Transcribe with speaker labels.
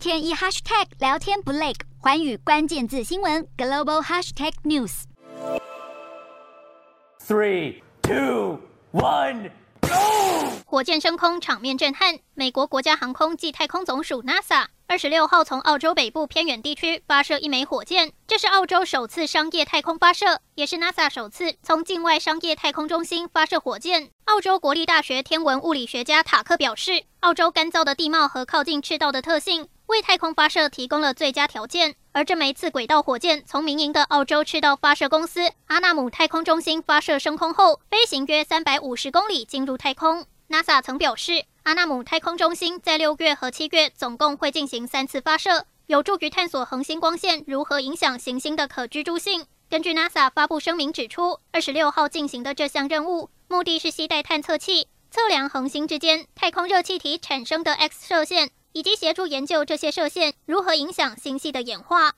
Speaker 1: 天一 hashtag 聊天不累，寰宇关键字新闻 global hashtag news。
Speaker 2: Three, two, one, go！
Speaker 3: 火箭升空，场面震撼。美国国家航空暨太空总署 NASA 二十六号从澳洲北部偏远地区发射一枚火箭，这是澳洲首次商业太空发射，也是 NASA 首次从境外商业太空中心发射火箭。澳洲国立大学天文物理学家塔克表示，澳洲干燥的地貌和靠近赤道的特性，为太空发射提供了最佳条件。而这枚次轨道火箭从民营的澳洲赤道发射公司阿纳姆太空中心发射升空后，飞行约三百五十公里进入太空。NASA 曾表示，阿纳姆太空中心在六月和七月总共会进行三次发射，有助于探索恒星光线如何影响行星的可居住性。根据 NASA 发布声明指出，二十六号进行的这项任务，目的是携带探测器测量恒星之间太空热气体产生的 X 射线，以及协助研究这些射线如何影响星系的演化。